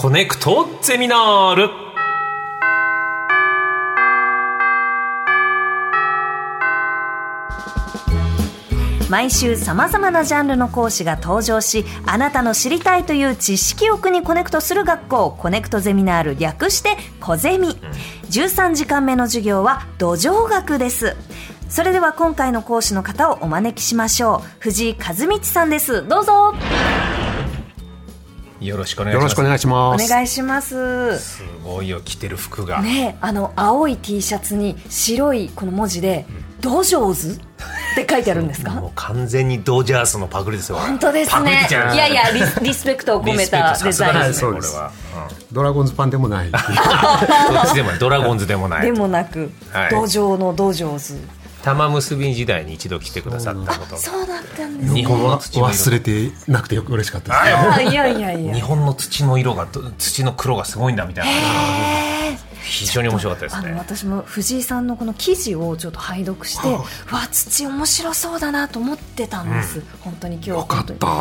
コネクトゼミナール。毎週さまざまなジャンルの講師が登場しあなたの知りたいという知識欲にコネクトする学校コネクトゼミナール略してコゼミ。13時間目の授業は土壌学です。それでは今回の講師の方をお招きしましょう。藤井一至さんです。どうぞ。よろしくお願いします。よろしくお願いしおます。願いします。すごいよ着てる服が、ねあの青い T シャツに白いこの文字で「ドジョーズ」って書いてあるんですか？もう完全にドジャースのパクリですよ本当ですね。い。いやいやリスリスペクトを込めたデザインですねそうですこれは、ドラゴンズパンでもない。うん、どっちでもないドラゴンズでもない。でもなく、はい。土壌の土壌図玉結び時代に一度来てくださったことそうだ。ったんです日本の土の色。忘れてなくてよく嬉しかったです。あいやいやいや。日本の土の色がど土の黒がすごいんだみたいな非常に面白かったですあのね私も藤井さんのこの記事をちょっと拝読して、わ土面白そうだなと思ってたんです、本当に今日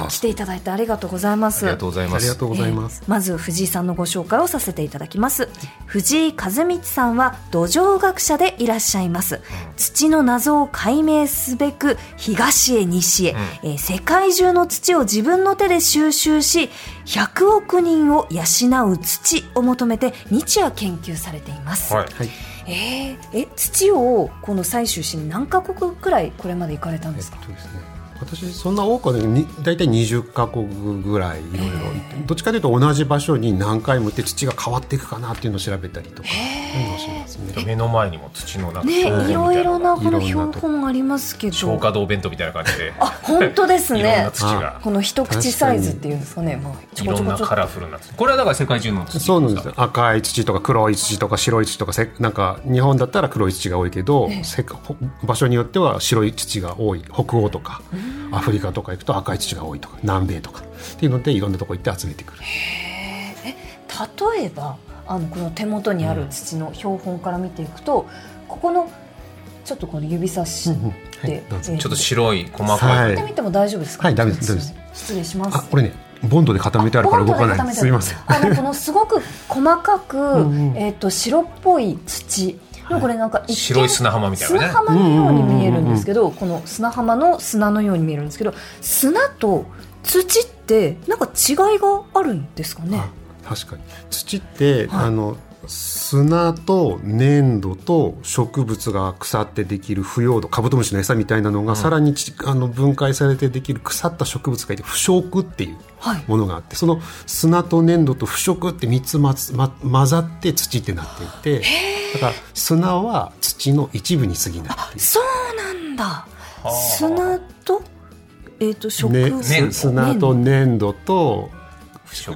来ていただいてありがとうございます。ありがとうございます。ありがとうございます。えーまず藤井さんのご紹介をさせていただきます。藤井和道さんは土壌学者でいらっしゃいます、土の謎を解明すべく東へ西へ、えー世界中の土を自分の手で収集し100億人を養う土を求めて日夜研究されています、はいはい。えーえ土をこの採取しに何カ国くらいこれまで行かれたんですか、そうですね。私そんな多くはねに大体20カ国ぐらいいろいろ行ってどっちかというと同じ場所に何回も行って土が変わっていくかなっていうのを調べたりとか。目の前にも土のなんかねいろいろなこの標本ありますけど。消化道弁当みたいな感じで。あ本当です いろんねな土が。この一口サイズっていうんですかね。まあちょいろんなこちょこちょカラフルな土。これはだから世界中の土そうなんですよ。赤い土とか黒い土とか白い土とかせなんか日本だったら黒い土が多いけど、せほ場所によっては白い土が多い。北欧とかアフリカとか行くと赤い土が多いとか南米とか。っていうのでいろんなとこ行って集めてくる。例えばあのこの手元にある土の標本から見ていくと、ここのちょっとこの指差しうんうん。はで、ちょっと白い細かはい。いやってみても大丈夫ですか？はい大丈夫です失礼します。あこれねボンドで固めてあるから動かないボンドで固めてある。すみません。あのこのすごく細かくんうん。えっ、と白っぽい土でもこれなんか一見白い砂浜みたいなね。砂浜のように見えるんですけど、この砂浜の砂のように見えるんですけど砂と土ってなんか違いがあるんですかね？あ確かに。土って、はい。あの砂と粘土と植物が腐ってできる腐葉土カブトムシの餌みたいなのが、さらにちあの分解されてできる腐った植物がいて腐食っていうはい。ものがあってその砂と粘土と腐食って3つまつ、ま、混ざって土ってなっていてだから砂は土の一部に過ぎないそうなんだ。砂とえっ、と植ね物、粘土す砂と粘土と、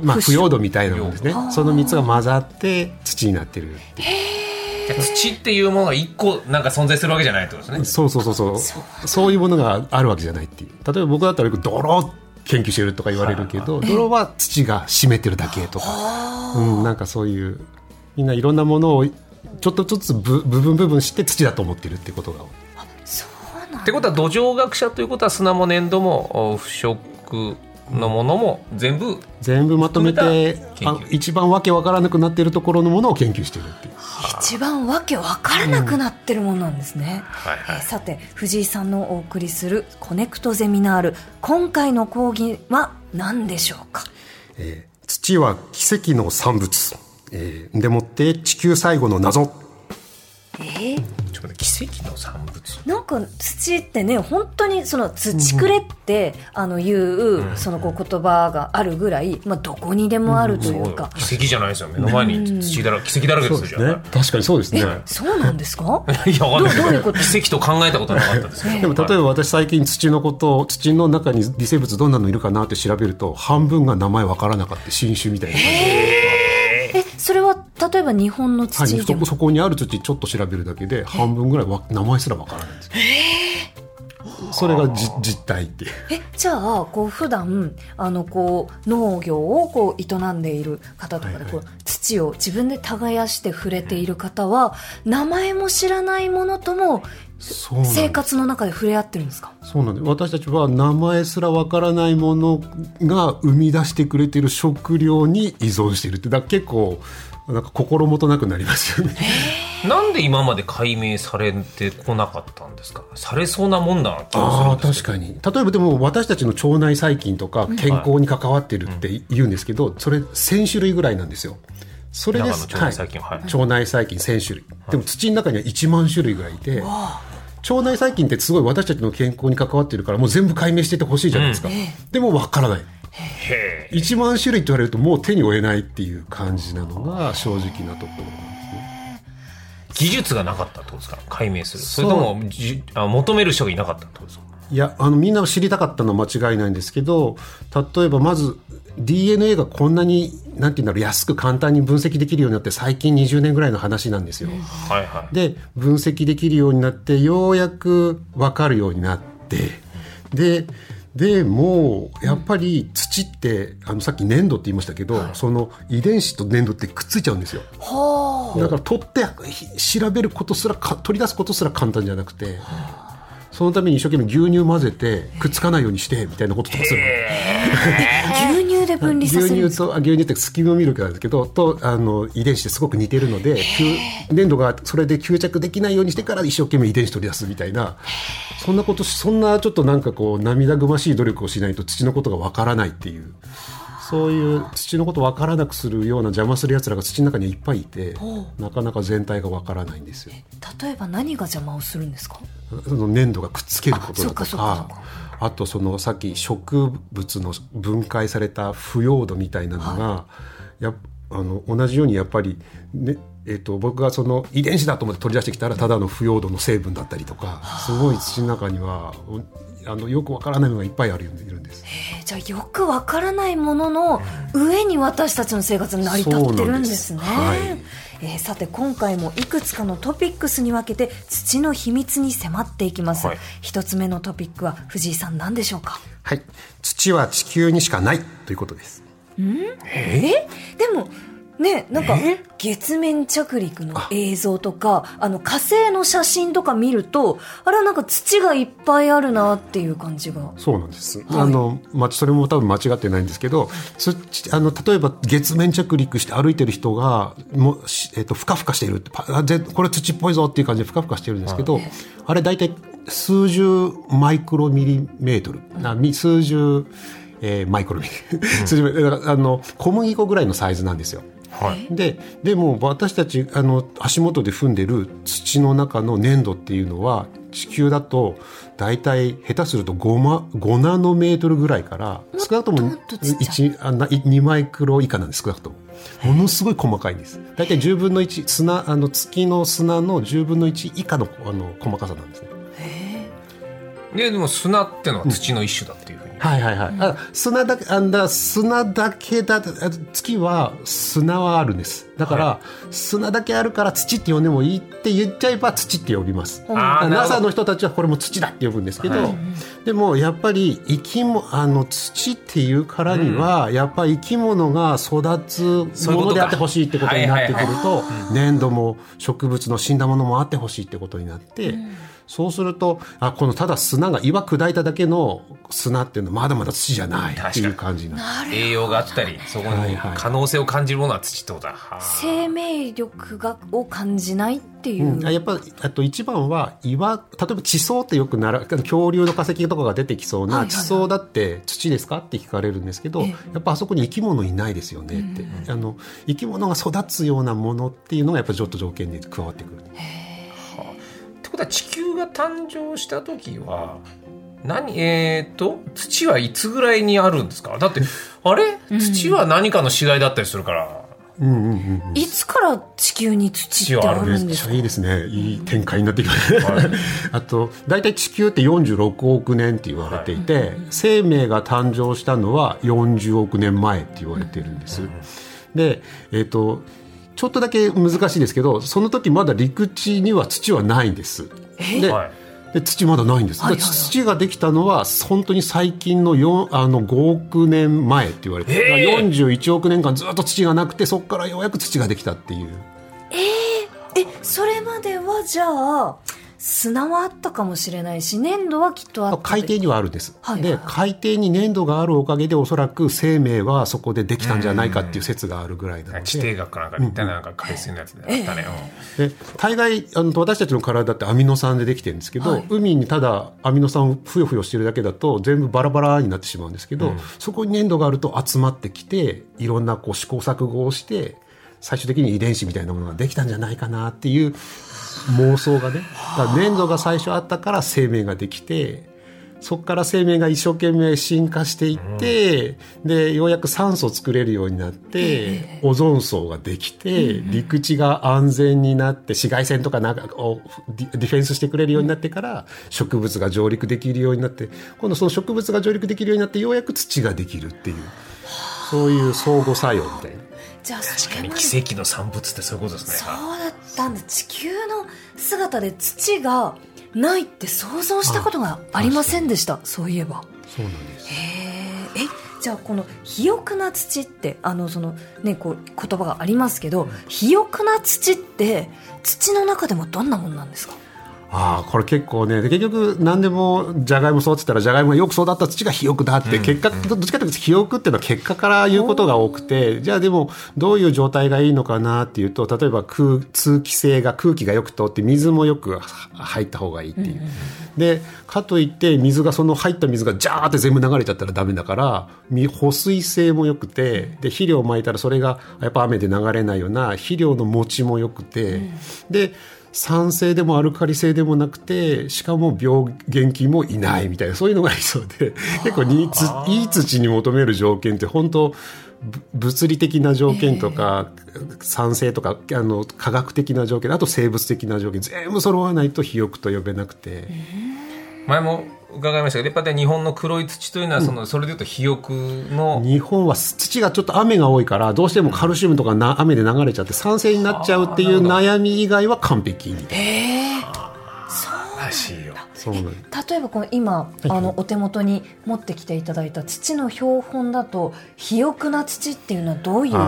まあ、腐葉土みたいなものですね。その3つが混ざって土になってるっていう。じゃあ土っていうものが一個なんか存在するわけじゃないってことですね。そうそうそうそう。そう。いうものがあるわけじゃないっていう。例えば僕だったらよく泥研究してるとか言われるけど泥は土が占めてるだけとか、うん、なんかそういうみんないろんなものをちょっとずつ部部分部分して土だと思ってるってことがってことは土壌学者ということは砂も粘土もお腐食のものも全部全部まとめて一番わけわからなくなっているところのものを研究してるっていう。一番わけわからなくなってるものなんですね、はいはい。えーさて藤井さんのお送りするコネクトゼミナール。今回の講義は何でしょうか？えー土は奇跡の産物、えーでもって地球最後の謎。えーちょっと待って奇跡の産物。なんか土ってね本当にその土くれって、あのいう、そのこう言葉があるぐらい、まあ、どこにでもあるというか、奇跡じゃないですよ。目の前に土だら奇跡だらけですよじゃあ。確かにそうですね。そうなんですか？いやわかんない。どうどういうこと？奇跡と考えたことなかったですけどでも例えば私最近土のことを土の中に微生物どんなのいるかなって調べると半分が名前わからなかった。新種みたいな感じで、えそれは例えば日本のはい、土でも、そこそこにある土ちょっと調べるだけで半分ぐらいわ名前すらわからないんですよ。それがじ実態っていう。えじゃあこう普段あのこう農業をこう営んでいる方とかでこう、土土を自分で耕して触れている方は名前も知らないものとも生活の中で触れ合ってるんですか？そうなんです。私たちは名前すらわからないものが生み出してくれている食料に依存しているってだ結構なんか心もとなくなりますよね。なんで今まで解明されてこなかったんですか？されそうなもんだな気がすああるんですけど。確かに。例えばでも私たちの腸内細菌とか健康に関わってるって言うんですけど、それ1000種類ぐらいなんですよ。それです。腸内細菌はい。腸内細菌1000種類、でも土の中には1万種類ぐらいいて、腸内細菌ってすごい私たちの健康に関わってるからもう全部解明しててほしいじゃないですか、でもわからない。へえ。1万種類って言われるともう手に負えないっていう感じなのが正直なところなんですね。技術がなかったってことですか？解明する。それともじあ求める人がいなかったってことですか？いやあのみんな知りたかったのは間違いないんですけど例えばまず DNA がこんなになんていうんだろう安く簡単に分析できるようになって最近20年ぐらいの話なんですよ。はいはいで分析できるようになってようやく分かるようになってででもうやっぱり土ってあのさっき粘土って言いましたけど、その遺伝子と粘土ってくっついちゃうんですよ。だから取ってひ調べることすらか取り出すことすら簡単じゃなくて。そのために一生懸命牛乳混ぜてくっつかないようにしてみたいなこととかするの。牛乳で分離さ牛せる。んですか乳とあ牛乳ってスキムミルクなんですけどとあの遺伝子ってすごく似てるので吸粘土がそれで吸着できないようにしてから一生懸命遺伝子取り出すみたいなそんなことしそんなちょっとなんかこう涙ぐましい努力をしないと土のことがわからないっていうそういう土のことをわからなくするような邪魔するやつらが土の中にはいっぱいいてなかなか全体がわからないんですよ。例えば何が邪魔をするんですか？その粘土がくっつけることだとかあとそのさっき植物の分解された腐葉土みたいなのが、やあの同じようにやっぱり、ねえっと僕がその遺伝子だと思って取り出してきたらただの腐葉土の成分だったりとかすごい土の中にはおあのよくわからないのがいっぱいあるいるんです。えーじゃあよくわからないものの上に私たちの生活に成り立ってるんですね。す。はい。えーさて今回もいくつかのトピックスに分けて土の秘密に迫っていきます、はい。一つ目のトピックは藤井さん何でしょうか？はい、土は地球にしかないということです。え？でもねなんか月面着陸の映像とかあの火星の写真とか見るとあれはなんか土がいっぱいあるなっていう感じが。そうなんです。あの、まあ、それも多分間違ってないんですけど、つあの、例えば月面着陸して歩いてる人が、もえっと、ふかふかしているこれ土っぽいぞっていう感じでふかふかしてるんですけど、あれ大体数十マイクロミリメートル、あみ数十、えーマイクロミリ、数十だからあの、小麦粉ぐらいのサイズなんですよ。はい。ででも私たちあの足元で踏んでる土の中の粘土っていうのは地球だと大体下手すると 5, マ5ナノメートルぐらいから少なくとももっとちっちゃ1あな2マイクロ以下なんです少なくとも。ものすごい細かいんです。大体10分の1砂あの月の砂の10分の1以下のあの細かさなんですね。ででも砂ってのは土の一種だっていう。ふうに、はいはいはい。あ砂だけ、あんだ、砂だけだ、あ月は砂はあるんです。だから、砂だけあるから土って呼んでもいいって言っちゃえば土って呼びます。NASA ど。の人たちはこれも土だって呼ぶんですけど、はい。でもやっぱり生きも、あの土っていうからには、やっぱり生き物が育つものであってほしいってことになってくるはいと、粘土も植物の死んだものもあってほしいってことになって、そうすると、あ、このただ砂が岩砕いただけの砂っていうのはまだまだ土じゃないっていう感じになる。栄養があったりそこに可能性を感じるものは土ってことだ、はあ。生命力がを感じないっていう、うん、あやっぱあと一番は岩例えば地層ってよくなら恐竜の化石とかが出てきそうない地層だって土ですかって聞かれるんですけど、ええ。やっぱあそこに生き物いないですよねって、あの生き物が育つようなものっていうのがやっぱりちょっと条件で加わってくる。ってことは地球が誕生した時は何えー、と土はいつぐらいにあるんですか？だってあれ？土は何かの死骸だったりするから、うんうんうんうん。いつから地球に土ってあるめんですか？っちゃいいですねいい展開になってきました、あと大体地球って46億年って言われていて、生命が誕生したのは40億年前って言われてるんです、でえっ、とちょっとだけ難しいですけどその時まだ陸地には土はないんです。で、はい。で土まだないんです、はいはいはい。で土ができたのは本当に最近の4あの5億年前って言われて、えー。41億年間ずっと土がなくてそこからようやく土ができたっていう。えそれまではじゃあ砂はあったかもしれないし粘土はきっとあった海底にはあるんです、はい。はいで海底に粘土があるおかげでおそらく生命はそこでできたんじゃないかっていう説があるぐらいなので、地底学かなんかみたいななんか海水のやつであったね、で大概あの私たちの体ってアミノ酸でできてるんですけど、はい。海にただアミノ酸をふよふよしてるだけだと全部バラバラになってしまうんですけど、そこに粘土があると集まってきていろんなこう試行錯誤をして最終的に遺伝子みたいなものができたんじゃないかなっていう妄想がね。粘土が最初あったから生命ができてそこから生命が一生懸命進化していって、でようやく酸素を作れるようになって、オゾン層ができて、陸地が安全になって紫外線とかなんかをディディフェンスしてくれるようになってから植物が上陸できるようになって今度その植物が上陸できるようになってようやく土ができるっていうそういう相互作用みたいな。じゃあそ確かに奇跡の産物ってそういうことですね。そうだったんだ地球の姿で土がないって想像したことがありませんでした。そういえば。そうなんです。えじゃあこの肥沃な土ってあのそのねこう言葉がありますけど肥沃な土って土の中でもどんなもんなんですか？ああこれ結構ねで結局何でもじゃがいも育てたらじゃがいもがよく育った土が肥沃だって、結果どっちかというと肥沃っていうのは結果から言うことが多くてじゃあでもどういう状態がいいのかなっていうと例えば空通気性が空気がよく通って水もよく入った方がいいっていう。でかといって水がその入った水がジャーって全部流れちゃったらダメだからみ保水性もよくてで肥料をまいたらそれがやっぱ雨で流れないような肥料の持ちもよくて、で酸性でもアルカリ性でもなくてしかも病原菌もいないみたいなそういうのが理想で。結構についい土に求める条件って本当ぶ物理的な条件とか、酸性とかあの科学的な条件あと生物的な条件全部揃わないと肥沃と呼べなくて。前も伺いましたけどやっぱり日本の黒い土というのはその、それでいうと肥沃の日本は土がちょっと雨が多いからどうしてもカルシウムとかな雨で流れちゃって酸性になっちゃうっていう悩み以外は完璧みたいならしいよ。そうなん例えばこの今、あのお手元に持ってきていただいた土の標本だと肥沃な土っていうのはどういうも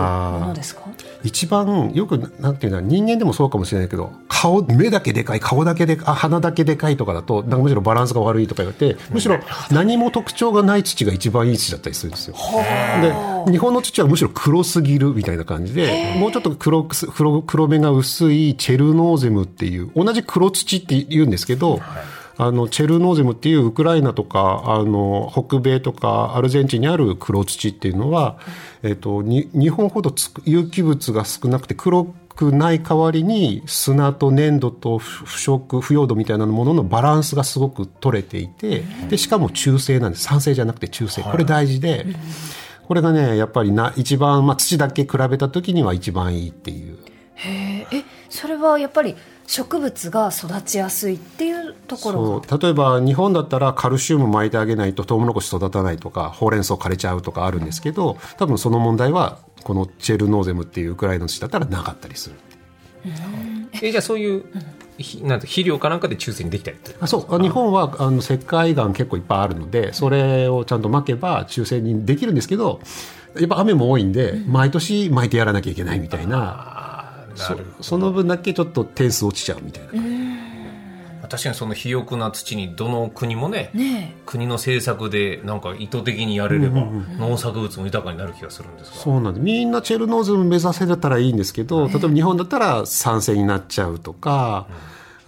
のですか？一番よくなんていうの人間でもそうかもしれないけど顔目だけでかい顔だけであ鼻だけでかいとかだとなんかむしろバランスが悪いとか言われてむしろ何も特徴がない土が一番いい土だったりするんですよ。で日本の土はむしろ黒すぎるみたいな感じでもうちょっと黒くす黒黒目が薄いチェルノーゼムっていう同じ黒土って言うんですけど、あのチェルノーゼムっていうウクライナとかあの北米とかアルゼンチンにある黒土っていうのは、えっとに日本ほど有機物が少なくて黒くない代わりに砂と粘土と腐食腐葉土みたいなもののバランスがすごく取れていてでしかも中性なんです。酸性じゃなくて中性。これ大事で。これがねやっぱりな一番、まあ、土だけ比べた時には一番いいっていう。へー。えそれはやっぱり植物が育ちやすいっていうところが。そう。例えば日本だったらカルシウム巻いてあげないとトウモロコシ育たないとかほうれん草枯れちゃうとかあるんですけど多分その問題はこのチェルノーゼムっていうウクライナの土だったらなかったりする。えじゃあそういう、ひなんて肥料かなんかで中性にできたりってあそう。あ日本はあの石灰岩結構いっぱいあるのでそれをちゃんと巻けば中性にできるんですけどやっぱ雨も多いんで毎年巻いてやらなきゃいけないみたいなそその分だけちょっと点数落ちちゃうみたいな。確かにその肥沃な土にどの国もねね。国の政策でなんか意図的にやれれば農作物も豊かになる気がするんですが、そうなんでみんなチェルノーゼム目指せたらいいんですけど例えば日本だったら酸性になっちゃうとか、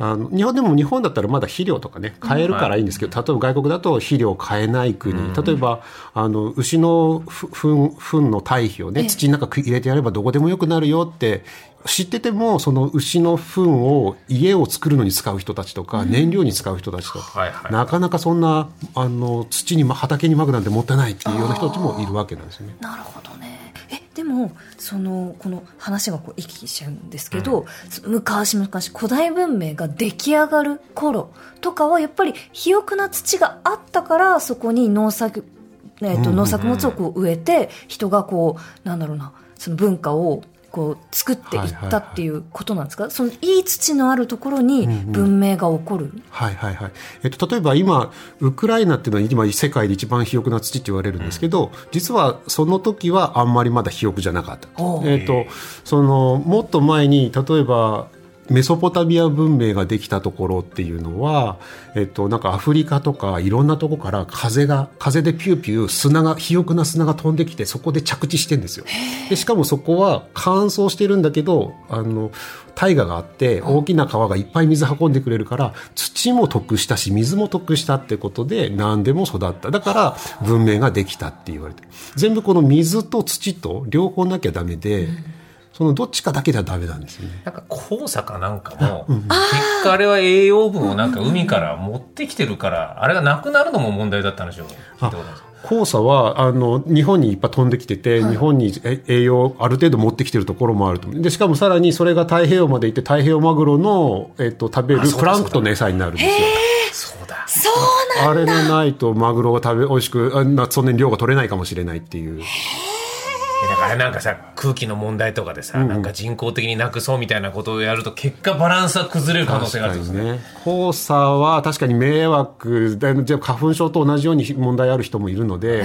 あの日本でも日本だったらまだ肥料とかね買えるからいいんですけど、例えば外国だと肥料買えない国、例えばあの牛のふ糞糞の堆肥をね土の中入れてやればどこでもよくなるよって知っててもその牛の糞を家を作るのに使う人たちとか、燃料に使う人たちとか、なかなかそんなあの土にま畑にまくなんてもったいないっていうような人たちもいるわけなんですよね。なるほどね。えでもそのこの話がこう行き来しちゃうんですけど、昔々古代文明が出来上がる頃とかはやっぱり肥沃な土があったからそこに農作,、えーと農作物をこう植えて人がこうなんだろうなその文化をこう作っていったっていうことなんですか、そのいい土のあるところに文明が起こる、はいはいはい。えっと、例えば今、ウクライナっていうのは今世界で一番肥沃な土って言われるんですけど、実はその時はあんまりまだ肥沃じゃなかった。えっと、その、もっと前に、例えば、メソポタミア文明ができたところっていうのは、えっと、なんかアフリカとかいろんなとこから風が、風でピューピュー砂が、肥沃な砂が飛んできてそこで着地してんですよ。で、しかもそこは乾燥してるんだけど、あの、大河があって大きな川がいっぱい水運んでくれるから土も得したし水も得したってことで何でも育った。だから文明ができたって言われて。る全部この水と土と両方なきゃダメで、そのどっちかだけではダメなんですよね。なんか黄砂かなんかも、結果あれは栄養分をなんか海から持ってきてるから、あれがなくなるのも問題だったんですよ黄砂はあの日本にいっぱい飛んできてて、日本にえ栄養ある程度持ってきてるところもあるとでしかもさらにそれが太平洋まで行って太平洋マグロの、えっと、食べるプランクトンの餌になるんですよ。そうだ。そうなんあれがないとマグロが食べ美味しくあなそんなに量が取れないかもしれないっていう。だからなんかさ、空気の問題とかでさ、なんか人工的になくそうみたいなことをやると、結果バランスは崩れる可能性があるんですね。ね。黄砂は確かに迷惑だじゃあ花粉症と同じように問題ある人もいるので、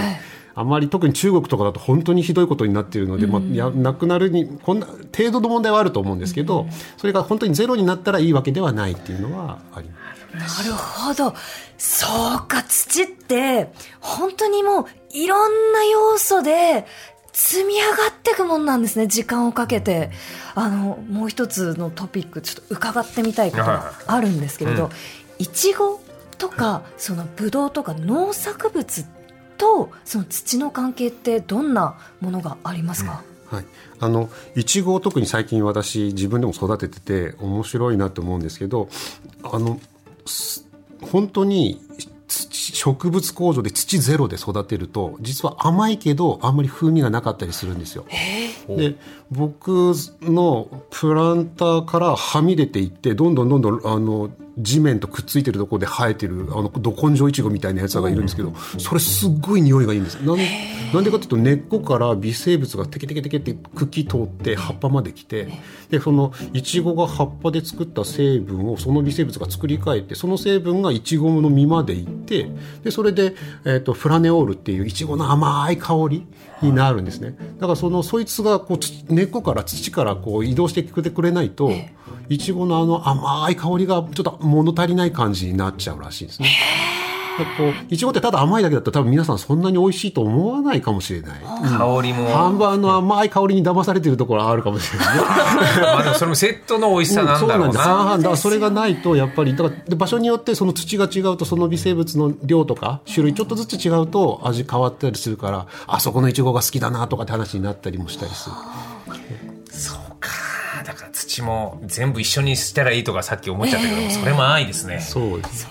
あまり特に中国とかだと本当にひどいことになっているので、まあ、やなくなるにこんな程度の問題はあると思うんですけど、それが本当にゼロになったらいいわけではないっていうのはあります。なるほど。そうか、土って、本当にもう、いろんな要素で、積み上がっていくもんなんですね、時間をかけて。あの、もう一つのトピック、ちょっと伺ってみたいことがあるんですけれど、いちごとか、そのブドウとか農作物と、その土の関係ってどんなものがありますか、はい、あのいちごを特に最近私自分でも育ててて面白いなと思うんですけどあのす本当に土植物工場で土ゼロで育てると実は甘いけどあんまり風味がなかったりするんですよ。で僕のプランターからはみ出ていってどんどんどんどんあの地面とくっついてるところで生えてるあのど根性いちごみたいなやつがいるんですけどそれすっごい匂いがいいんです。なんなんでかっていうと根っこから微生物がテケテケテケって茎通って葉っぱまで来てでそのいちごが葉っぱで作った成分をその微生物が作り変えてその成分がいちごの実までいってでそれで、えー、とフラネオールっていういちごの甘い香りになるんですね。だからそのそいつがこう土根っこから土からこう移動してきてくれないといちごのあの甘い香りがちょっと物足りない感じになっちゃうらしいですね。でこういちごってただ甘いだけだったら多分皆さんそんなに美味しいと思わないかもしれない。香りも。ハンバーの甘い香りに騙されてるところはあるかもしれないね。まあでもそれもセットの美味しさなんだろうそうなんです。だそれがないとやっぱりだからで場所によってその土が違うとその微生物の量とか種類ちょっとずつ違うと味変わったりするからあそこのいちごが好きだなとかって話になったりもしたりする。土も全部一緒にしたらいいとかさっき思っちゃったけど、それも愛ですね。そうです。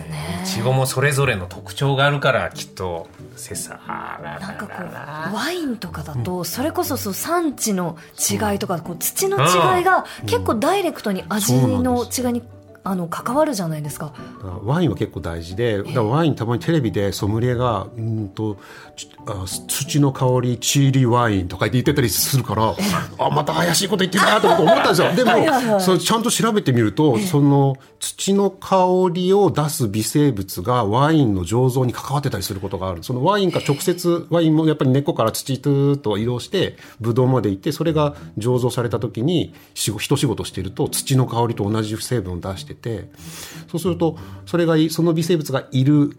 ね。いちごもそれぞれの特徴があるからきっと切磋なんかこうワインとかだとそれこそそう産地の違いとかこう土の違いが結構ダイレクトに味の違いにあの関わるじゃないですか。ワインは結構大事で、ワインたまにテレビでソムリエが、うんと、土の香り、チーリーワインとか言ってたりするから、あ、また怪しいこと言ってるなと思ったんですよ。ではいはいはいも、それちゃんと調べてみると、その土の香りを出す微生物がワインの醸造に関わってたりすることがある。そのワインが直接、ワインもやっぱり根っこから土と移動して、ブドウまで行って、それが醸造された時に、しご一仕事していると、土の香りと同じ成分を出してて、そうすると、それがい、その微生物がいる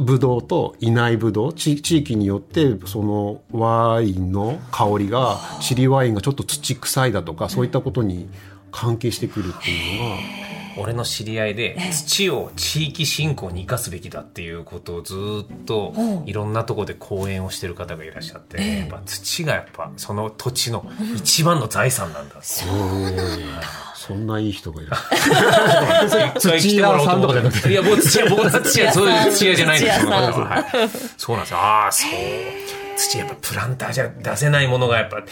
ブドウといないブドウ、地地域によって、そのワインの香りが、チリワインがちょっと土臭いだとか、そういったことに関係してくるっていうのが、俺の知り合いで土を地域振興に生かすべきだっていうことをずっといろんなところで講演をしてる方がいらっしゃって、やっぱ土がやっぱその土地の一番の財産なんだ。そんないい人がいる。土屋さんとかじゃなくていや、僕土屋、僕は土屋、そういう土屋じゃないんですよ。はいそうなんですよ。ああ、そう。土やっぱプランターじゃ出せないものがやっぱ、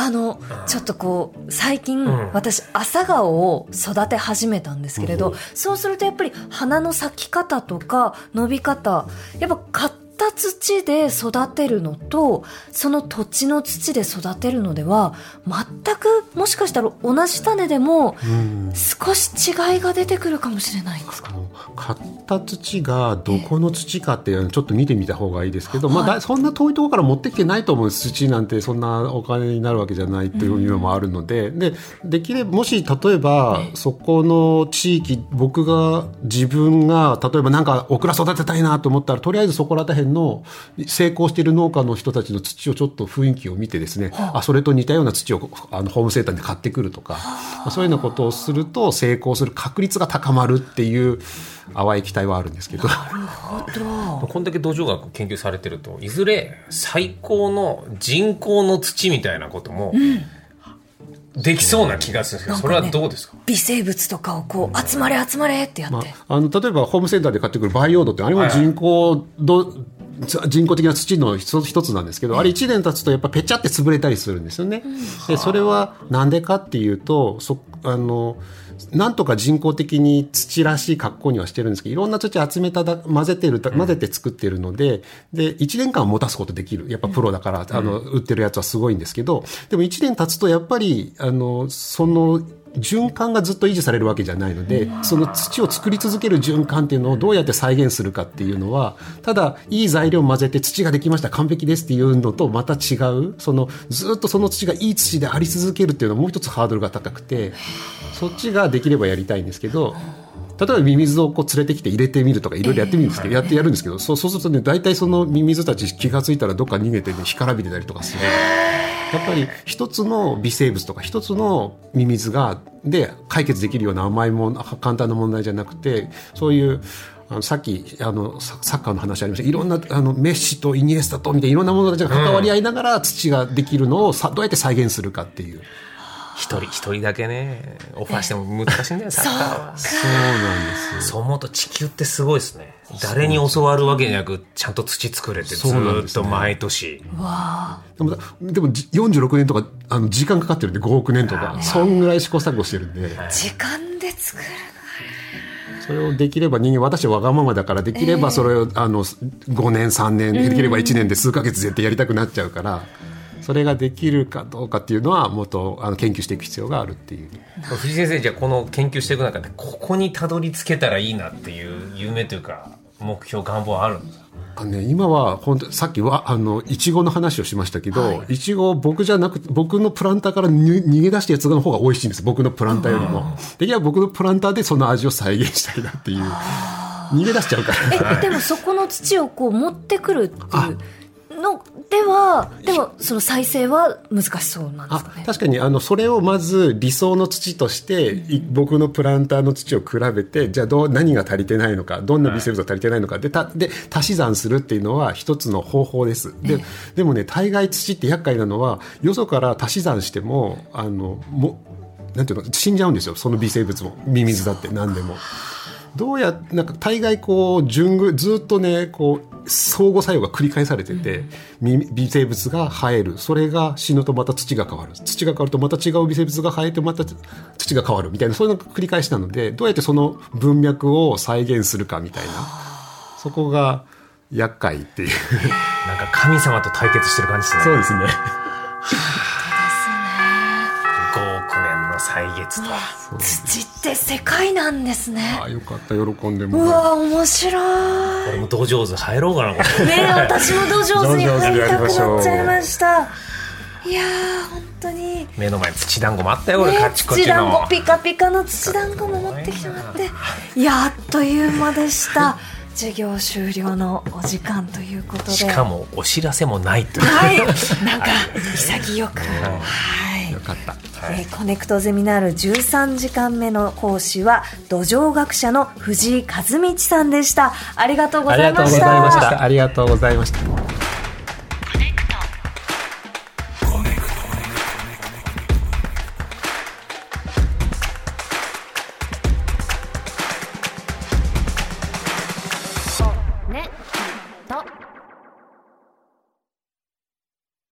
あの、ちょっとこう、最近、ん。私、朝顔を育て始めたんですけれど、そうするとやっぱり花の咲き方とか伸び方、やっぱ買っった土で育てるのとその土地の土で育てるのでは全くもしかしたら同じ種でもうん。少し違いが出てくるかもしれないんですか？あの買った土がどこの土かっていうのをちょっと見てみた方がいいですけど、まあそんな遠いところから持ってきてないと思うんです。土なんてそんなお金になるわけじゃないっていうのもあるので,、でできればもし例えばそこの地域僕が自分が例えばなんかオクラ育てたいなと思ったらとりあえずそこら辺の成功している農家の人たちの土をちょっと雰囲気を見てですね、あ。それと似たような土をあのホームセンターで買ってくるとか、まあ。そういうようなことをすると成功する確率が高まるっていう淡い期待はあるんですけど。こんだけ土壌学研究されてるといずれ最高の人工の土みたいなこともできそうな気がする。んですけど、それはどうですか？微生物とかをこう集まれ集まれってやって、まあ、あの例えばホームセンターで買ってくる培養土ってあれも人工ど、人工的な土の一つなんですけど、あれ1年経つとやっぱぺちゃって潰れたりするんですよね。でそれはなんでかっていうとそあのなんとか人工的に土らしい格好にはしてるんですけどいろんな土集めただ混ぜてる混ぜて作ってるのでで1年間持たすことできる。やっぱプロだから、あの売ってるやつはすごいんですけどでも1年経つとやっぱりあのその循環がずっと維持されるわけじゃないので、その土を作り続ける循環っていうのをどうやって再現するかっていうのはただいい材料を混ぜて土ができました完璧ですっていうのとまた違うそのずっとその土がいい土であり続けるっていうのはもう一つハードルが高くてそっちができればやりたいんですけど。例えばミミズをこう連れてきて入れてみるとかいろいろやってみるんですけど、やってやるんですけどそうそうするとね大体そのミミズたち気が付いたらどっか逃げてね干からびてたりとかするやっぱり一つの微生物とか一つのミミズがで解決できるような甘いもん簡単な問題じゃなくてそういうあのさっきあのササッカーの話ありました。いろんなあのメッシとイニエスタとみたいないろんな者たちが関わり合いながら土ができるのをさどうやって再現するかっていう一人一人だけねオファーしても難しいんだよサッカーは。そうなんですよ。そう思うと地球ってすごいですね。誰に教わるわけじゃなくちゃんと土作れてずっと毎年。でもでもじ46年とかあの時間かかってるんで5億年とか。そんぐらい試行錯誤してるんで。時間で作るそれをできれば人間私はわがままだからできればそれをあの5年3年できれば1年で数ヶ月絶対やりたくなっちゃうからそれができるかどうかっていうのはもっとあの研究していく必要があるっていう。藤井先生じゃあこの研究していく中でここにたどり着けたらいいなっていう夢というか目標願望はあるんですか？あのね、今は本当さっきはあのいちごの話をしましたけど、い、ちご僕じゃなくて僕のプランターからに逃げ出したやつの方が美味しいんです僕のプランターよりも。できれば僕のプランターでその味を再現したいなっていう。逃げ出しちゃうから。えでもそこの土をこう持ってくるっていうのではでもその再生は難しそうなんですあかね？確かにあのそれをまず理想の土として、い僕のプランターの土を比べてじゃあどう何が足りてないのかどんな微生物が足りてないのかでたで足し算するっていうのは一つの方法です。ででもね大概土って厄介なのはよそから足し算してもあのもなんていうの死んじゃうんですよ。その微生物も。ミミズだって何でも。どうやなんか大概こう順ぐずっとねこう相互作用が繰り返されてて、み微生物が生える。それが死ぬとまた土が変わる。土が変わるとまた違う微生物が生えてまた土が変わるみたいなそういうのが繰り返しなのでどうやってその文脈を再現するかみたいな。そこが厄介っていう。なんか神様と対決してる感じですね。そうですね。5億年の歳月と土って世界なんですね。ああよかった。喜んでうもらわ面白い。俺も土壌図入ろうかなこれ。ねえ私も土壌図に入りたくなっちゃいました。いやー本当に。目の前に土団子もあったよ俺ねカッチコチ土団の子ピカピカの土団子も持ってきてもらって。い。やあっという間でした。授業終了のお時間ということで。しかもお知らせもないという。はい。なんか潔く。はい。よかったえーコネクトゼミナール13時間目の講師は土壌学者の藤井和道さんでした。ありがとうございました。ありがとうございました。ねと